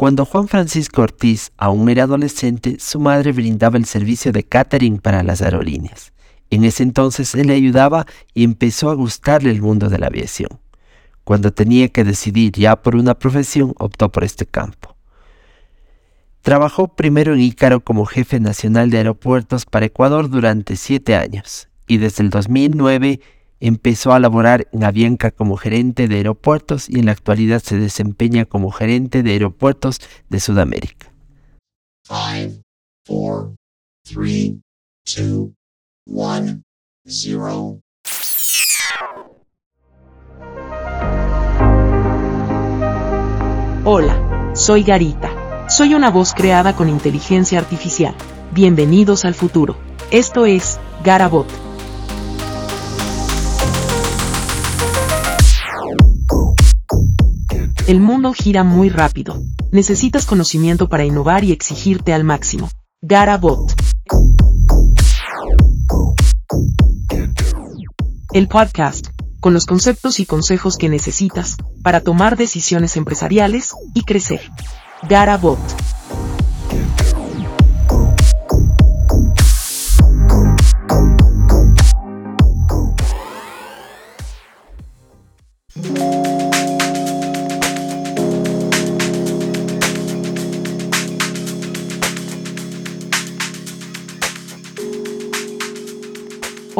Cuando Juan Francisco Ortiz aún era adolescente, su madre brindaba el servicio de catering para las aerolíneas. En ese entonces él le ayudaba y empezó a gustarle el mundo de la aviación. Cuando tenía que decidir ya por una profesión, optó por este campo. Trabajó primero en Ícaro como jefe nacional de aeropuertos para Ecuador durante siete años y desde el 2009 empezó a laborar en Avianca como gerente de aeropuertos y en la actualidad se desempeña como gerente de aeropuertos de Sudamérica. Hola, soy Garita. Soy una voz creada con inteligencia artificial. Bienvenidos al futuro. Esto es Garabot. El mundo gira muy rápido. Necesitas conocimiento para innovar y exigirte al máximo. Garabot. El podcast con los conceptos y consejos que necesitas para tomar decisiones empresariales y crecer. Garabot.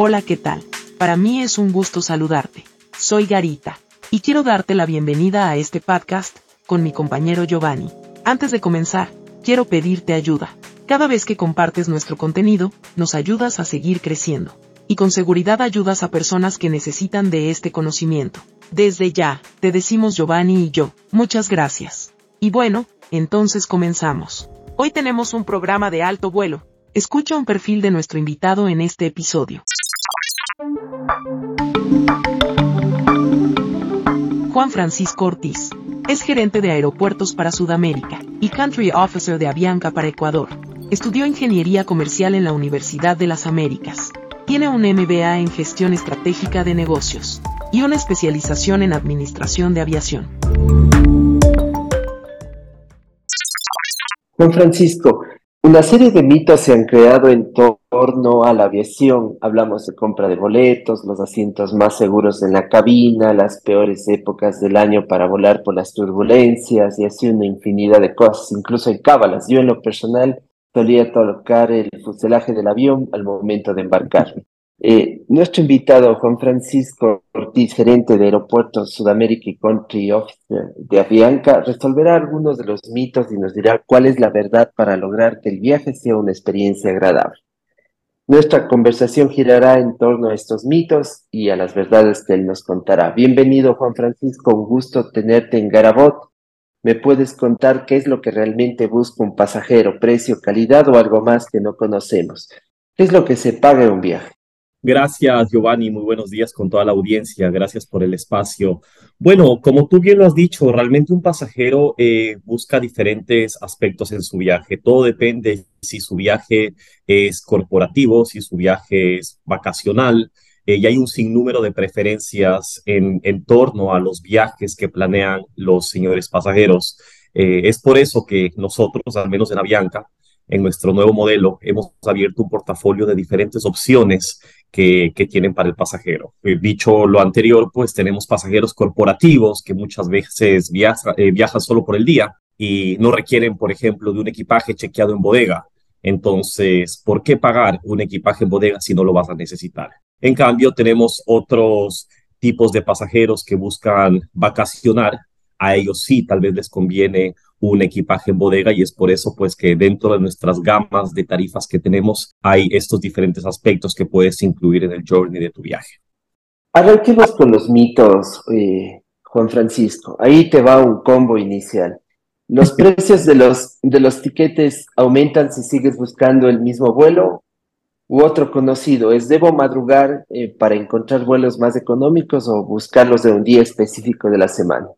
Hola, ¿qué tal? Para mí es un gusto saludarte. Soy Garita, y quiero darte la bienvenida a este podcast, con mi compañero Giovanni. Antes de comenzar, quiero pedirte ayuda. Cada vez que compartes nuestro contenido, nos ayudas a seguir creciendo. Y con seguridad ayudas a personas que necesitan de este conocimiento. Desde ya, te decimos Giovanni y yo, muchas gracias. Y bueno, entonces comenzamos. Hoy tenemos un programa de alto vuelo. Escucha un perfil de nuestro invitado en este episodio. Juan Francisco Ortiz. Es gerente de aeropuertos para Sudamérica y Country Officer de Avianca para Ecuador. Estudió ingeniería comercial en la Universidad de las Américas. Tiene un MBA en gestión estratégica de negocios y una especialización en administración de aviación. Juan Francisco, una serie de mitos se han creado en torno a la aviación. Hablamos de compra de boletos, los asientos más seguros en la cabina, las peores épocas del año para volar por las turbulencias y así una infinidad de cosas, incluso en cábalas. Yo en lo personal solía tocar el fuselaje del avión al momento de embarcar. Eh, nuestro invitado, Juan Francisco Ortiz, gerente de Aeropuertos Sudamérica y Country Officer de Avianca, resolverá algunos de los mitos y nos dirá cuál es la verdad para lograr que el viaje sea una experiencia agradable. Nuestra conversación girará en torno a estos mitos y a las verdades que él nos contará. Bienvenido, Juan Francisco, un gusto tenerte en Garabot. ¿Me puedes contar qué es lo que realmente busca un pasajero, precio, calidad o algo más que no conocemos? ¿Qué es lo que se paga en un viaje? Gracias, Giovanni. Muy buenos días con toda la audiencia. Gracias por el espacio. Bueno, como tú bien lo has dicho, realmente un pasajero eh, busca diferentes aspectos en su viaje. Todo depende si su viaje es corporativo, si su viaje es vacacional. Eh, y hay un sinnúmero de preferencias en, torno a los viajes que planean los señores pasajeros. Eh, es por eso que nosotros, al menos en Avianca, en nuestro nuevo modelo, hemos abierto un portafolio de diferentes opciones que, tienen para el pasajero. Eh, dicho lo anterior, pues tenemos pasajeros corporativos que muchas veces eh, viajan solo por el día y no requieren, por ejemplo, de un equipaje chequeado en bodega. Entonces, ¿por qué pagar un equipaje en bodega si no lo vas a necesitar? En cambio, tenemos otros tipos de pasajeros que buscan vacacionar. A ellos sí, tal vez les conviene un equipaje en bodega y es por eso pues que dentro de nuestras gamas de tarifas que tenemos hay estos diferentes aspectos que puedes incluir en el journey de tu viaje. Arranquemos con los mitos, eh, Juan Francisco. Ahí te va un combo inicial. ¿Los precios de los, de los tiquetes aumentan si sigues buscando el mismo vuelo? U otro conocido, ¿es debo madrugar eh, para encontrar vuelos más económicos o buscarlos de un día específico de la semana?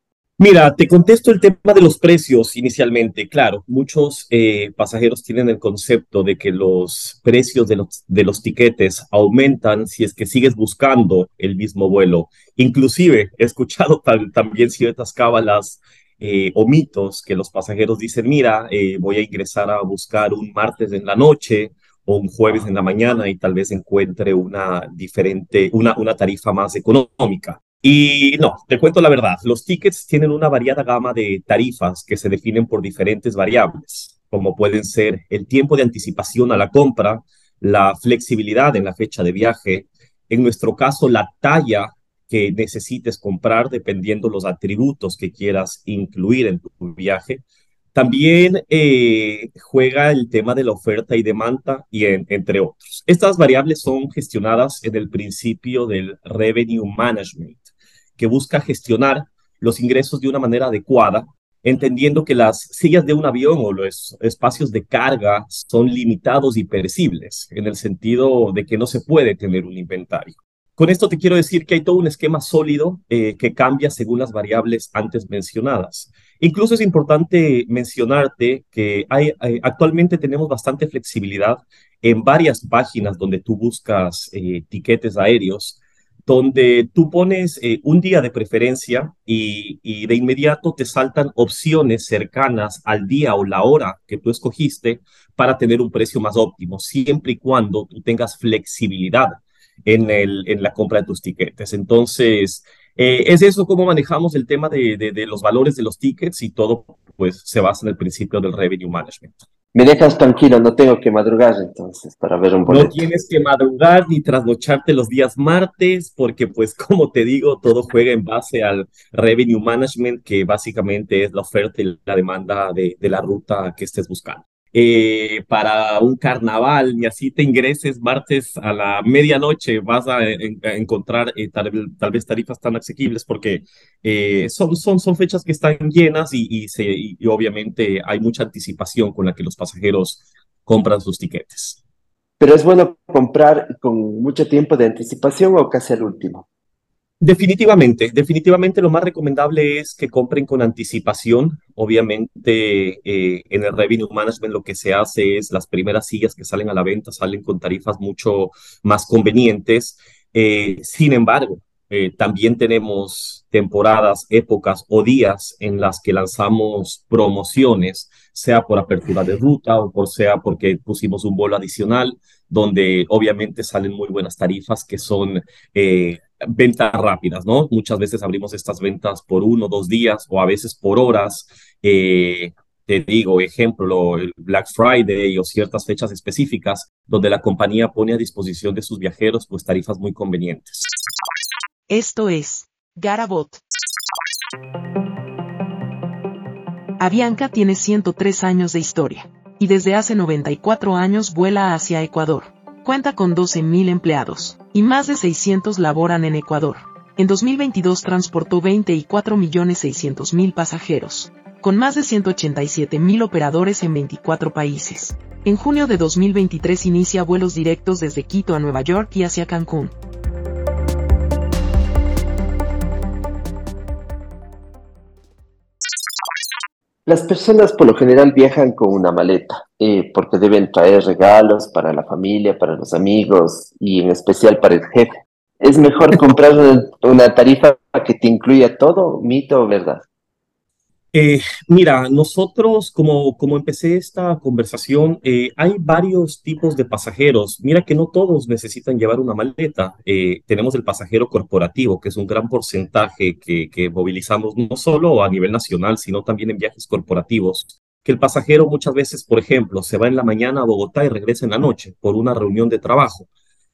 Mira, te contesto el tema de los precios inicialmente. Claro, muchos eh, pasajeros tienen el concepto de que los precios de los, de los tiquetes aumentan si es que sigues buscando el mismo vuelo. Inclusive he escuchado también ciertas cábalas eh, o mitos que los pasajeros dicen, mira, eh, voy a ingresar a buscar un martes en la noche o un jueves en la mañana y tal vez encuentre una diferente, una, una tarifa más económica. Y no, te cuento la verdad, los tickets tienen una variada gama de tarifas que se definen por diferentes variables, como pueden ser el tiempo de anticipación a la compra, la flexibilidad en la fecha de viaje, en nuestro caso la talla que necesites comprar dependiendo los atributos que quieras incluir en tu viaje. También eh, juega el tema de la oferta y demanda, y entre otros. Estas variables son gestionadas en el principio del revenue management, que busca gestionar los ingresos de una manera adecuada, entendiendo que las sillas de un avión o los espacios de carga son limitados y perecibles, en el sentido de que no se puede tener un inventario. Con esto te quiero decir que hay todo un esquema sólido eh, que cambia según las variables antes mencionadas. Incluso es importante mencionarte que hay, actualmente tenemos bastante flexibilidad en varias páginas donde tú buscas eh, tiquetes aéreos, donde tú pones eh, un día de preferencia y, de inmediato te saltan opciones cercanas al día o la hora que tú escogiste para tener un precio más óptimo, siempre y cuando tú tengas flexibilidad en la compra de tus tiquetes. Entonces, eh, es eso cómo manejamos el tema de, de, los valores de los tickets y todo pues se basa en el principio del revenue management. Me dejas tranquilo, no tengo que madrugar entonces para ver un boleto. No tienes que madrugar ni trasnocharte los días martes, porque pues como te digo, todo juega en base al revenue management, que básicamente es la oferta y la demanda de, de la ruta que estés buscando. Eh, para un carnaval y así te ingreses martes a la medianoche, vas a, encontrar eh, tal, vez tarifas tan asequibles porque eh, son, son, son fechas que están llenas y, y, se, y obviamente hay mucha anticipación con la que los pasajeros compran sus tiquetes. Pero es bueno comprar con mucho tiempo de anticipación o casi al último. Definitivamente, definitivamente lo más recomendable es que compren con anticipación. Obviamente eh, en el revenue management lo que se hace es las primeras sillas que salen a la venta salen con tarifas mucho más convenientes. Eh, sin embargo, eh, también tenemos temporadas, épocas o días en las que lanzamos promociones, sea por apertura de ruta o por sea porque pusimos un vuelo adicional, donde obviamente salen muy buenas tarifas que son ventas rápidas, ¿no? Muchas veces abrimos estas ventas por uno, dos días o a veces por horas. Eh, te digo, ejemplo, el Black Friday o ciertas fechas específicas donde la compañía pone a disposición de sus viajeros pues tarifas muy convenientes. Esto es Garabot. Avianca tiene 103 años de historia y desde hace 94 años vuela hacia Ecuador. Cuenta con 12.000 empleados y más de 600 laboran en Ecuador. En 2022 transportó 24.600.000 pasajeros, con más de 187.000 operadores en 24 países. En junio de 2023 inicia vuelos directos desde Quito a Nueva York y hacia Cancún. Las personas por lo general viajan con una maleta, eh, porque deben traer regalos para la familia, para los amigos y en especial para el jefe. Es mejor comprar una tarifa que te incluya todo, mito o verdad. Eh, mira, nosotros, como, como empecé esta conversación, eh, hay varios tipos de pasajeros. Mira que no todos necesitan llevar una maleta. Eh, tenemos el pasajero corporativo, que es un gran porcentaje que, que movilizamos no solo a nivel nacional, sino también en viajes corporativos. Que el pasajero muchas veces, por ejemplo, se va en la mañana a Bogotá y regresa en la noche por una reunión de trabajo.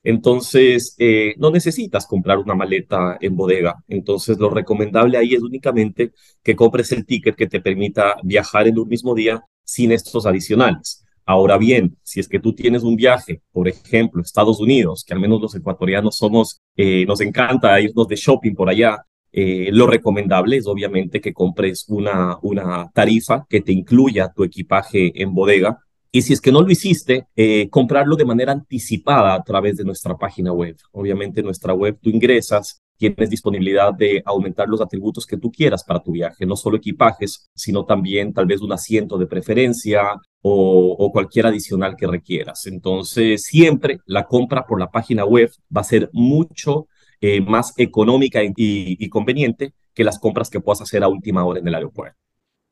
Entonces, eh, no necesitas comprar una maleta en bodega. Entonces, lo recomendable ahí es únicamente que compres el ticket que te permita viajar en un mismo día sin estos adicionales. Ahora bien, si es que tú tienes un viaje, por ejemplo, Estados Unidos, que al menos los ecuatorianos somos, eh, nos encanta irnos de shopping por allá, eh, lo recomendable es obviamente que compres una, una tarifa que te incluya tu equipaje en bodega y si es que no lo hiciste, eh, comprarlo de manera anticipada a través de nuestra página web. Obviamente en nuestra web tú ingresas, tienes disponibilidad de aumentar los atributos que tú quieras para tu viaje, no solo equipajes, sino también tal vez un asiento de preferencia o, cualquier adicional que requieras. Entonces, siempre la compra por la página web va a ser mucho eh, más económica y conveniente que las compras que puedas hacer a última hora en el aeropuerto.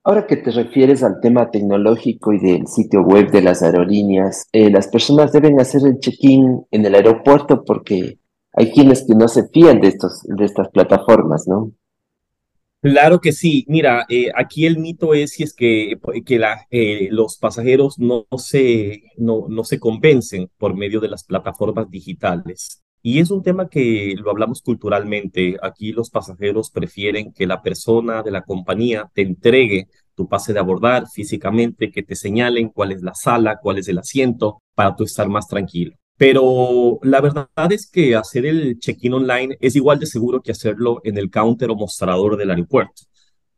Ahora que te refieres al tema tecnológico y del sitio web de las aerolíneas, eh, las personas deben hacer el check-in en el aeropuerto porque hay quienes que no se fían de, estos, de estas plataformas, ¿no? Claro que sí. Mira, eh, aquí el mito es si es que, que eh, los pasajeros no se, no, no se convencen por medio de las plataformas digitales. Y es un tema que lo hablamos culturalmente. Aquí los pasajeros prefieren que la persona de la compañía te entregue tu pase de abordar físicamente, que te señalen cuál es la sala, cuál es el asiento, para tú estar más tranquilo. Pero la verdad es que hacer el check-in online es igual de seguro que hacerlo en el counter o mostrador del aeropuerto.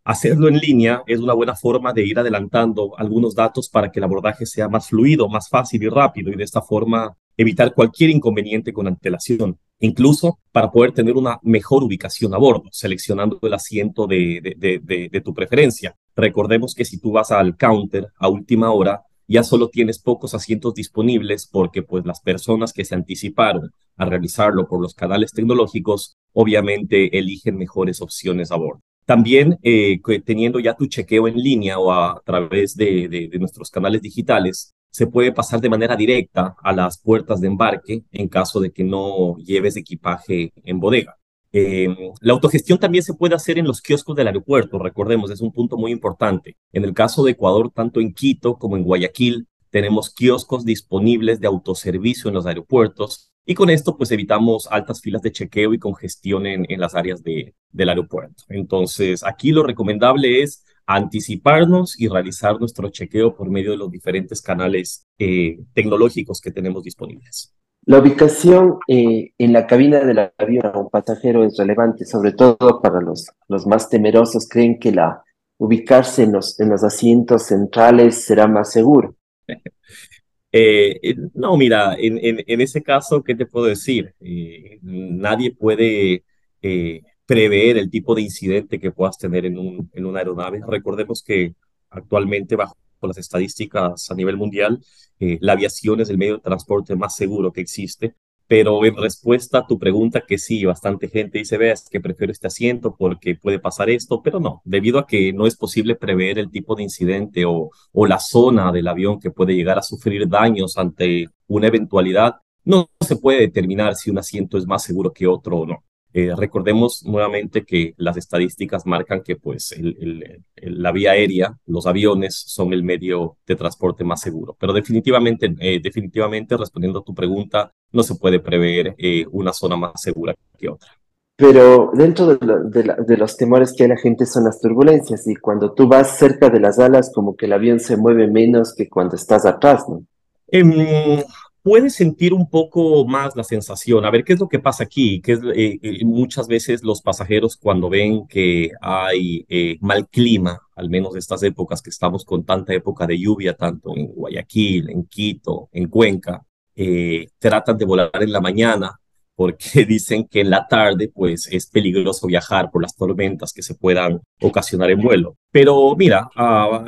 Hacerlo en línea es una buena forma de ir adelantando algunos datos para que el abordaje sea más fluido, más fácil y rápido y de esta forma evitar cualquier inconveniente con antelación, incluso para poder tener una mejor ubicación a bordo, seleccionando el asiento de, de, tu preferencia. Recordemos que si tú vas al counter a última hora, ya solo tienes pocos asientos disponibles porque pues las personas que se anticiparon a realizarlo por los canales tecnológicos obviamente eligen mejores opciones a bordo. También eh, teniendo ya tu chequeo en línea o a través de, de, nuestros canales digitales, se puede pasar de manera directa a las puertas de embarque en caso de que no lleves equipaje en bodega. Eh, la autogestión también se puede hacer en los kioscos del aeropuerto, recordemos, es un punto muy importante. En el caso de Ecuador, tanto en Quito como en Guayaquil, tenemos kioscos disponibles de autoservicio en los aeropuertos y con esto pues evitamos altas filas de chequeo y congestión en, en las áreas de, del aeropuerto. Entonces, aquí lo recomendable es anticiparnos y realizar nuestro chequeo por medio de los diferentes canales eh, tecnológicos que tenemos disponibles. La ubicación eh, en la cabina del avión a un pasajero es relevante, sobre todo para los, los más temerosos. Creen que la ubicarse en los, en los asientos centrales será más seguro. Eh, no, mira, en, en, en, ese caso, ¿qué te puedo decir? nadie puede prever el tipo de incidente que puedas tener en, un, una aeronave. Recordemos que actualmente, bajo las estadísticas a nivel mundial, eh, la aviación es el medio de transporte más seguro que existe. Pero en respuesta a tu pregunta, que sí, bastante gente dice, veas que prefiero este asiento porque puede pasar esto, pero no, debido a que no es posible prever el tipo de incidente o la zona del avión que puede llegar a sufrir daños ante una eventualidad, no se puede determinar si un asiento es más seguro que otro o no. Eh, recordemos nuevamente que las estadísticas marcan que pues la vía aérea, los aviones son el medio de transporte más seguro. Pero definitivamente, eh, definitivamente respondiendo a tu pregunta, no se puede prever eh, una zona más segura que otra. Pero dentro de, los temores que hay la gente son las turbulencias y cuando tú vas cerca de las alas como que el avión se mueve menos que cuando estás atrás, ¿no? Em, puedes sentir un poco más la sensación. A ver, ¿qué es lo que pasa aquí? Que eh, eh, muchas veces los pasajeros cuando ven que hay eh, mal clima, al menos estas épocas que estamos con tanta época de lluvia, tanto en Guayaquil, en Quito, en Cuenca, tratan de volar en la mañana porque dicen que en la tarde pues es peligroso viajar por las tormentas que se puedan ocasionar en vuelo. Pero mira, ah,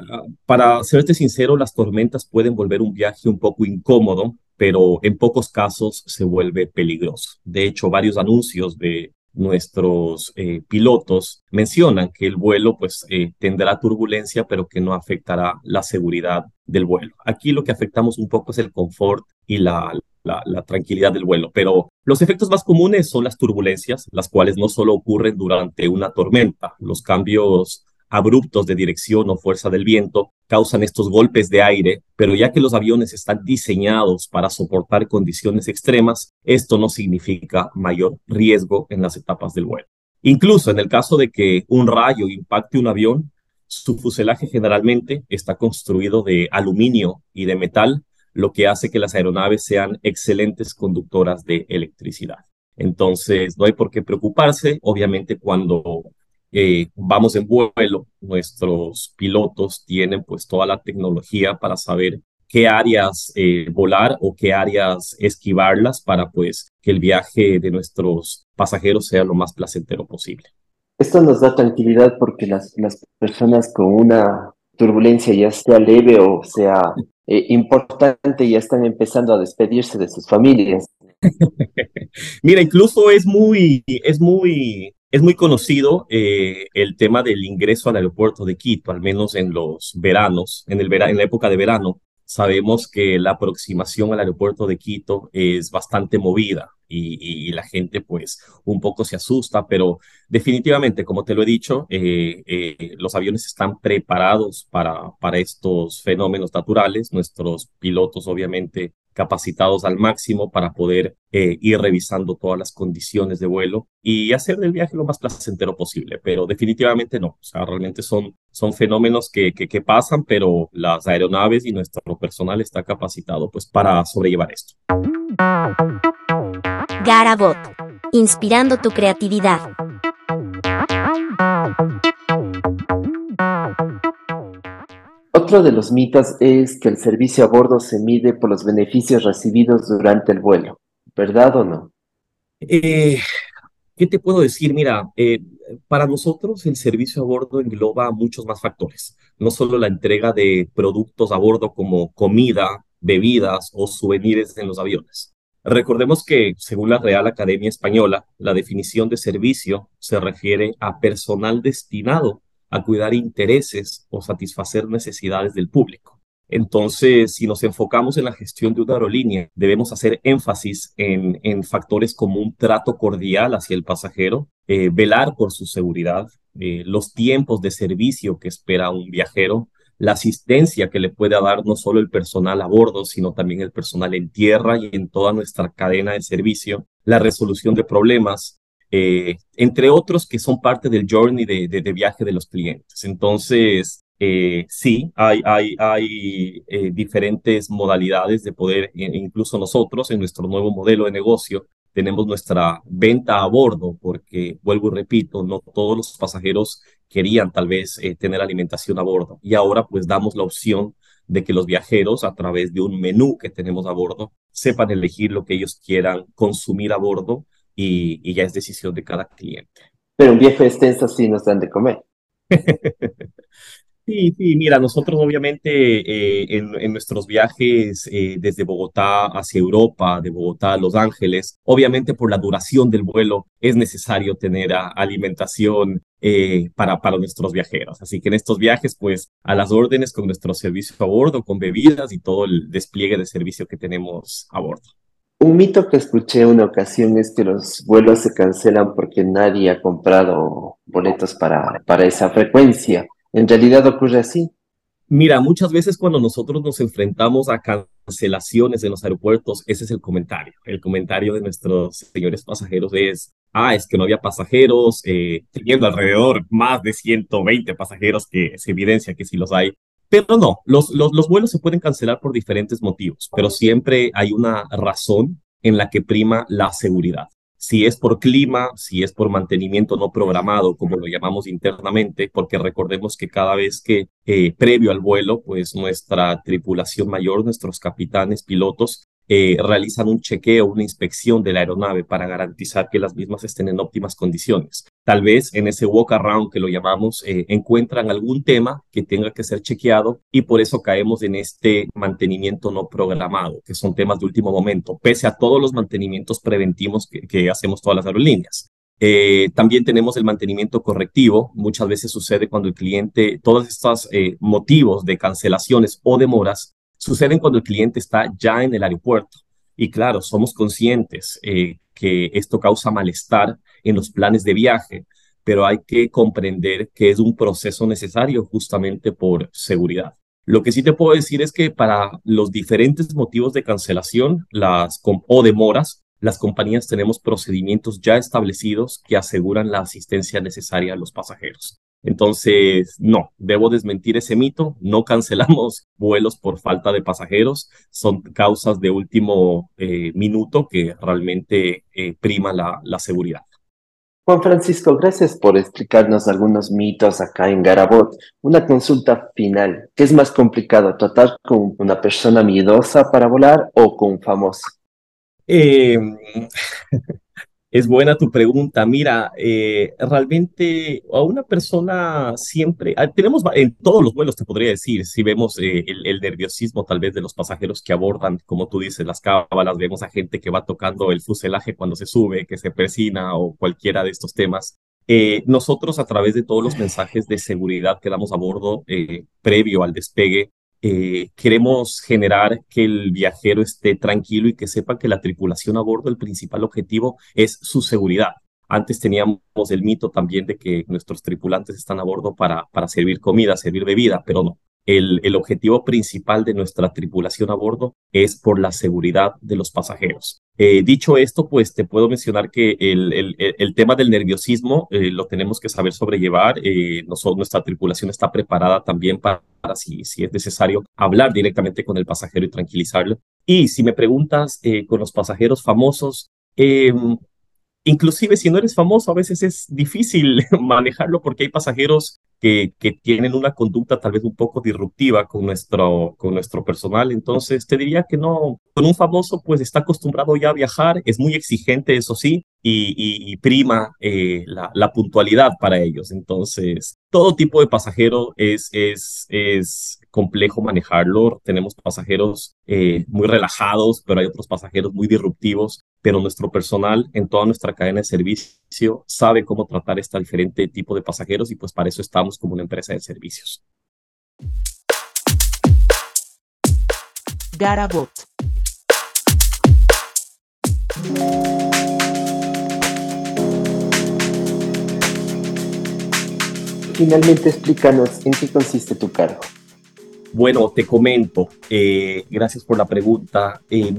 para serte sincero, las tormentas pueden volver un viaje un poco incómodo, pero en pocos casos se vuelve peligroso. De hecho, varios anuncios de nuestros eh, pilotos mencionan que el vuelo pues eh, tendrá turbulencia, pero que no afectará la seguridad del vuelo. Aquí lo que afectamos un poco es el confort y la, la, tranquilidad del vuelo. Pero los efectos más comunes son las turbulencias, las cuales no solo ocurren durante una tormenta, los cambios abruptos de dirección o fuerza del viento causan estos golpes de aire, pero ya que los aviones están diseñados para soportar condiciones extremas, esto no significa mayor riesgo en las etapas del vuelo. Incluso en el caso de que un rayo impacte un avión, su fuselaje generalmente está construido de aluminio y de metal, lo que hace que las aeronaves sean excelentes conductoras de electricidad. Entonces, no hay por qué preocuparse. Obviamente, cuando eh, vamos en vuelo, nuestros pilotos tienen pues toda la tecnología para saber qué áreas eh, volar o qué áreas esquivarlas para pues que el viaje de nuestros pasajeros sea lo más placentero posible. Esto nos da tranquilidad porque las, las personas con una turbulencia ya sea leve o sea eh, importante ya están empezando a despedirse de sus familias. Mira, incluso es muy, es muy Es muy conocido eh, el tema del ingreso al aeropuerto de Quito, al menos en los veranos, en, la época de verano. Sabemos que la aproximación al aeropuerto de Quito es bastante movida y, la gente pues un poco se asusta, pero definitivamente, como te lo he dicho, eh, eh, los aviones están preparados para, para estos fenómenos naturales. Nuestros pilotos obviamente capacitados al máximo para poder eh, ir revisando todas las condiciones de vuelo y hacer del viaje lo más placentero posible, pero definitivamente no, o sea, realmente son, son fenómenos que, que, que pasan, pero las aeronaves y nuestro personal está capacitado pues para sobrellevar esto. Garabot, inspirando tu creatividad. Otro de los mitos es que el servicio a bordo se mide por los beneficios recibidos durante el vuelo. ¿Verdad o no? Eh, ¿Qué te puedo decir? Mira, eh, para nosotros el servicio a bordo engloba muchos más factores. No solo la entrega de productos a bordo como comida, bebidas o souvenirs en los aviones. Recordemos que, según la Real Academia Española, la definición de servicio se refiere a personal destinado a cuidar intereses o satisfacer necesidades del público. Entonces, si nos enfocamos en la gestión de una aerolínea, debemos hacer énfasis en, en factores como un trato cordial hacia el pasajero, eh, velar por su seguridad, eh, los tiempos de servicio que espera un viajero, la asistencia que le puede dar no solo el personal a bordo, sino también el personal en tierra y en toda nuestra cadena de servicio, la resolución de problemas, eh, entre otros que son parte del journey de, de, viaje de los clientes. Entonces, eh, sí, hay, hay, eh, diferentes modalidades de poder, incluso nosotros en nuestro nuevo modelo de negocio, tenemos nuestra venta a bordo, porque vuelvo y repito, no todos los pasajeros querían tal vez tener alimentación a bordo. Y ahora pues damos la opción de que los viajeros a través de un menú que tenemos a bordo sepan elegir lo que ellos quieran consumir a bordo y, ya es decisión de cada cliente. Pero un viaje extenso sí nos dan de comer. Sí, sí, mira, nosotros obviamente eh, en, nuestros viajes eh, desde Bogotá hacia Europa, de Bogotá a Los Ángeles, obviamente por la duración del vuelo es necesario tener alimentación eh, para, para nuestros viajeros. Así que en estos viajes, pues a las órdenes con nuestro servicio a bordo, con bebidas y todo el despliegue de servicio que tenemos a bordo. Un mito que escuché una ocasión es que los vuelos se cancelan porque nadie ha comprado boletos para, para esa frecuencia. ¿En realidad ocurre así? Mira, muchas veces cuando nosotros nos enfrentamos a cancelaciones en los aeropuertos, ese es el comentario. El comentario de nuestros señores pasajeros es, ah, es que no había pasajeros, eh, teniendo alrededor más de 120 pasajeros que se evidencia que sí los hay. Pero no, los, los, los vuelos se pueden cancelar por diferentes motivos, pero siempre hay una razón en la que prima la seguridad. Si es por clima, si es por mantenimiento no programado, como lo llamamos internamente, porque recordemos que cada vez que eh, previo al vuelo, pues nuestra tripulación mayor, nuestros capitanes, pilotos, eh, realizan un chequeo, una inspección de la aeronave para garantizar que las mismas estén en óptimas condiciones. Tal vez en ese walk around que lo llamamos, eh, encuentran algún tema que tenga que ser chequeado y por eso caemos en este mantenimiento no programado, que son temas de último momento, pese a todos los mantenimientos preventivos que, hacemos todas las aerolíneas. Eh, también tenemos el mantenimiento correctivo. Muchas veces sucede cuando el cliente, todos estos motivos de cancelaciones o demoras suceden cuando el cliente está ya en el aeropuerto. Y claro, somos conscientes eh, que esto causa malestar en los planes de viaje, pero hay que comprender que es un proceso necesario justamente por seguridad. Lo que sí te puedo decir es que para los diferentes motivos de cancelación las, o demoras, las compañías tenemos procedimientos ya establecidos que aseguran la asistencia necesaria a los pasajeros. Entonces, no, debo desmentir ese mito. No cancelamos vuelos por falta de pasajeros. Son causas de último eh, minuto que realmente eh, prima la, la seguridad. Juan Francisco, gracias por explicarnos algunos mitos acá en Garabot. Una consulta final. ¿Qué es más complicado, tratar con una persona miedosa para volar o con un famoso? Eh, Es buena tu pregunta. Mira, eh, realmente a una persona siempre, ah, tenemos en todos los vuelos, te podría decir, si vemos eh, el, nerviosismo tal vez de los pasajeros que abordan, como tú dices, las cábalas, vemos a gente que va tocando el fuselaje cuando se sube, que se persina o cualquiera de estos temas. Eh, nosotros a través de todos los mensajes de seguridad que damos a bordo previo al despegue, eh, queremos generar que el viajero esté tranquilo y que sepa que la tripulación a bordo, el principal objetivo es su seguridad. Antes teníamos el mito también de que nuestros tripulantes están a bordo para, para servir comida, servir bebida, pero no. El, objetivo principal de nuestra tripulación a bordo es por la seguridad de los pasajeros. Eh, dicho esto, pues te puedo mencionar que el, el, el tema del nerviosismo eh, lo tenemos que saber sobrellevar. Eh, nosotros, nuestra tripulación está preparada también para, para si, si, es necesario, hablar directamente con el pasajero y tranquilizarlo. Y si me preguntas eh, con los pasajeros famosos, em, inclusive si no eres famoso, a veces es difícil manejarlo porque hay pasajeros que, tienen una conducta tal vez un poco disruptiva con nuestro, con nuestro personal. Entonces, te diría que no, con un famoso pues está acostumbrado ya a viajar, es muy exigente, eso sí, y, y, y prima eh, la, la, puntualidad para ellos. Entonces, todo tipo de pasajero es, es, es complejo manejarlo. Tenemos pasajeros eh, muy relajados, pero hay otros pasajeros muy disruptivos. Pero nuestro personal en toda nuestra cadena de servicio sabe cómo tratar este diferente tipo de pasajeros y pues para eso estamos como una empresa de servicios. Garabot. Finalmente explícanos en qué consiste tu cargo. Bueno, te comento, eh, gracias por la pregunta. Eh,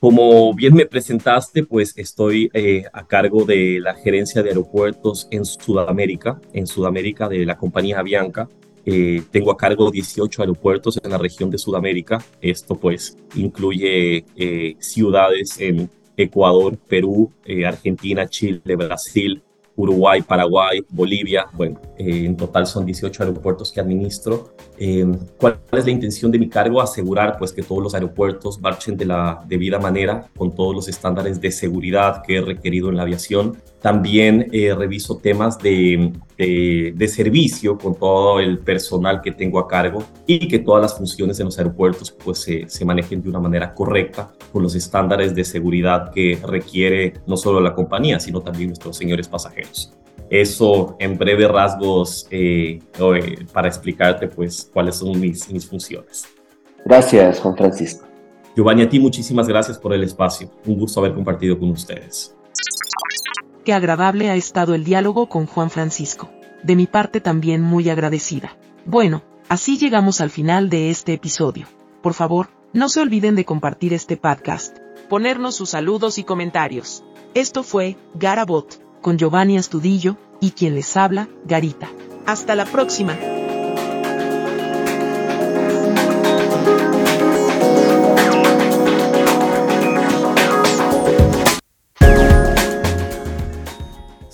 como bien me presentaste, pues estoy eh, a cargo de la gerencia de aeropuertos en Sudamérica, en Sudamérica de la compañía Avianca. Eh, tengo a cargo 18 aeropuertos en la región de Sudamérica. Esto pues incluye ciudades en Ecuador, Perú, Argentina, Chile, Brasil, Uruguay, Paraguay, Bolivia. Bueno, eh, en total son 18 aeropuertos que administro. Eh, ¿Cuál es la intención de mi cargo? Asegurar pues que todos los aeropuertos marchen de la debida manera con todos los estándares de seguridad que he requerido en la aviación. También eh, reviso temas de, de, de, servicio con todo el personal que tengo a cargo y que todas las funciones en los aeropuertos pues se, se manejen de una manera correcta con los estándares de seguridad que requiere no solo la compañía, sino también nuestros señores pasajeros. Eso en breve rasgos eh, para explicarte pues cuáles son mis, mis funciones. Gracias, Juan Francisco. Giovanni, a ti muchísimas gracias por el espacio. Un gusto haber compartido con ustedes. Qué agradable ha estado el diálogo con Juan Francisco. De mi parte también muy agradecida. Bueno, así llegamos al final de este episodio. Por favor, no se olviden de compartir este podcast, ponernos sus saludos y comentarios. Esto fue Garabot, con Giovanni Astudillo, y quien les habla, Garita. Hasta la próxima.